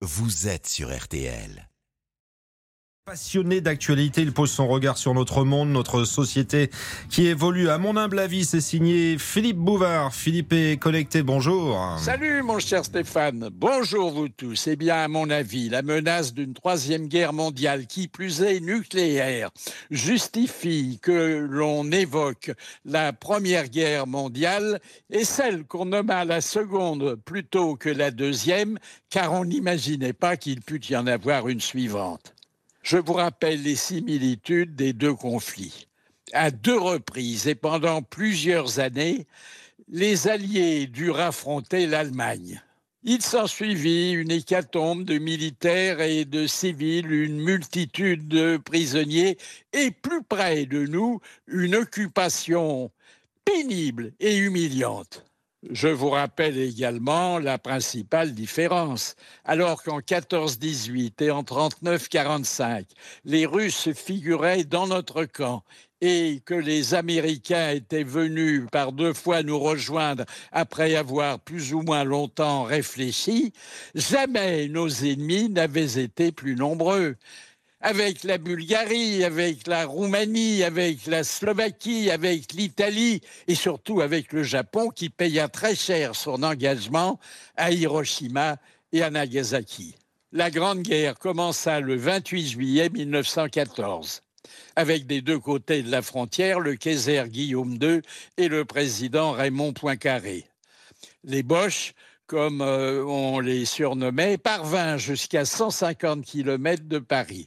vous êtes sur RTL. Passionné d'actualité, il pose son regard sur notre monde, notre société qui évolue. À mon humble avis, c'est signé Philippe Bouvard. Philippe est connecté, bonjour. Salut mon cher Stéphane, bonjour vous tous. Eh bien, à mon avis, la menace d'une troisième guerre mondiale, qui plus est nucléaire, justifie que l'on évoque la première guerre mondiale et celle qu'on nomma la seconde plutôt que la deuxième, car on n'imaginait pas qu'il pût y en avoir une suivante. Je vous rappelle les similitudes des deux conflits. À deux reprises et pendant plusieurs années, les Alliés durent affronter l'Allemagne. Il s'ensuivit une hécatombe de militaires et de civils, une multitude de prisonniers et plus près de nous, une occupation pénible et humiliante. Je vous rappelle également la principale différence. Alors qu'en 14-18 et en 39-45, les Russes figuraient dans notre camp et que les Américains étaient venus par deux fois nous rejoindre après avoir plus ou moins longtemps réfléchi, jamais nos ennemis n'avaient été plus nombreux avec la Bulgarie, avec la Roumanie, avec la Slovaquie, avec l'Italie et surtout avec le Japon qui paya très cher son engagement à Hiroshima et à Nagasaki. La Grande Guerre commença le 28 juillet 1914 avec des deux côtés de la frontière le Kaiser Guillaume II et le président Raymond Poincaré. Les Boches comme euh, on les surnommait, parvint jusqu'à 150 km de Paris.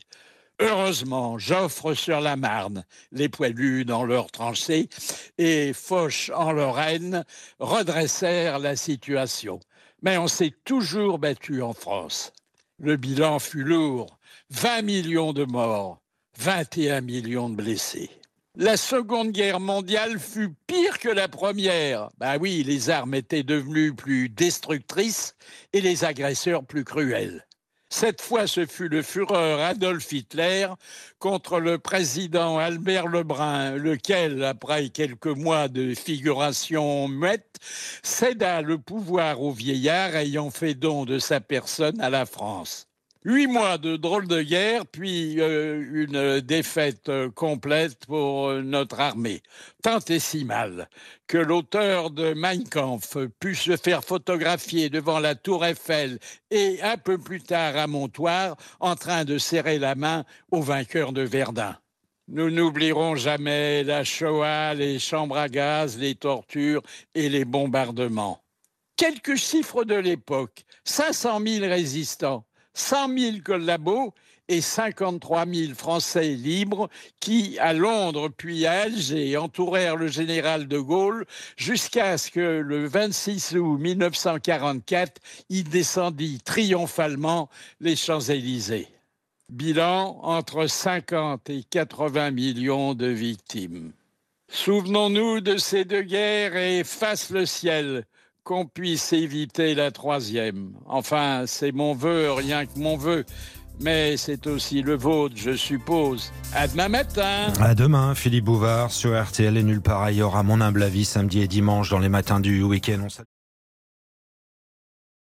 Heureusement, Joffre sur la Marne, les poilus dans leur tranchée, et Foch en Lorraine redressèrent la situation. Mais on s'est toujours battu en France. Le bilan fut lourd 20 millions de morts, 21 millions de blessés. La Seconde Guerre mondiale fut pire que la Première. Ben oui, les armes étaient devenues plus destructrices et les agresseurs plus cruels. Cette fois, ce fut le Führer Adolf Hitler contre le président Albert Lebrun, lequel, après quelques mois de figuration muette, céda le pouvoir au vieillard ayant fait don de sa personne à la France. Huit mois de drôle de guerre, puis euh, une défaite euh, complète pour euh, notre armée. Tant et si mal que l'auteur de Mein Kampf put se faire photographier devant la tour Eiffel et un peu plus tard à Montoire en train de serrer la main au vainqueur de Verdun. Nous n'oublierons jamais la Shoah, les chambres à gaz, les tortures et les bombardements. Quelques chiffres de l'époque. 500 000 résistants 100 000 collabos et 53 000 Français libres qui, à Londres puis à Alger, entourèrent le général de Gaulle jusqu'à ce que le 26 août 1944, il descendit triomphalement les Champs-Élysées. Bilan entre 50 et 80 millions de victimes. Souvenons-nous de ces deux guerres et fasse le ciel qu'on puisse éviter la troisième. Enfin, c'est mon vœu, rien que mon vœu. Mais c'est aussi le vôtre, je suppose. À demain matin. À demain, Philippe Bouvard sur RTL et nulle part ailleurs, à mon humble avis, samedi et dimanche dans les matins du week-end.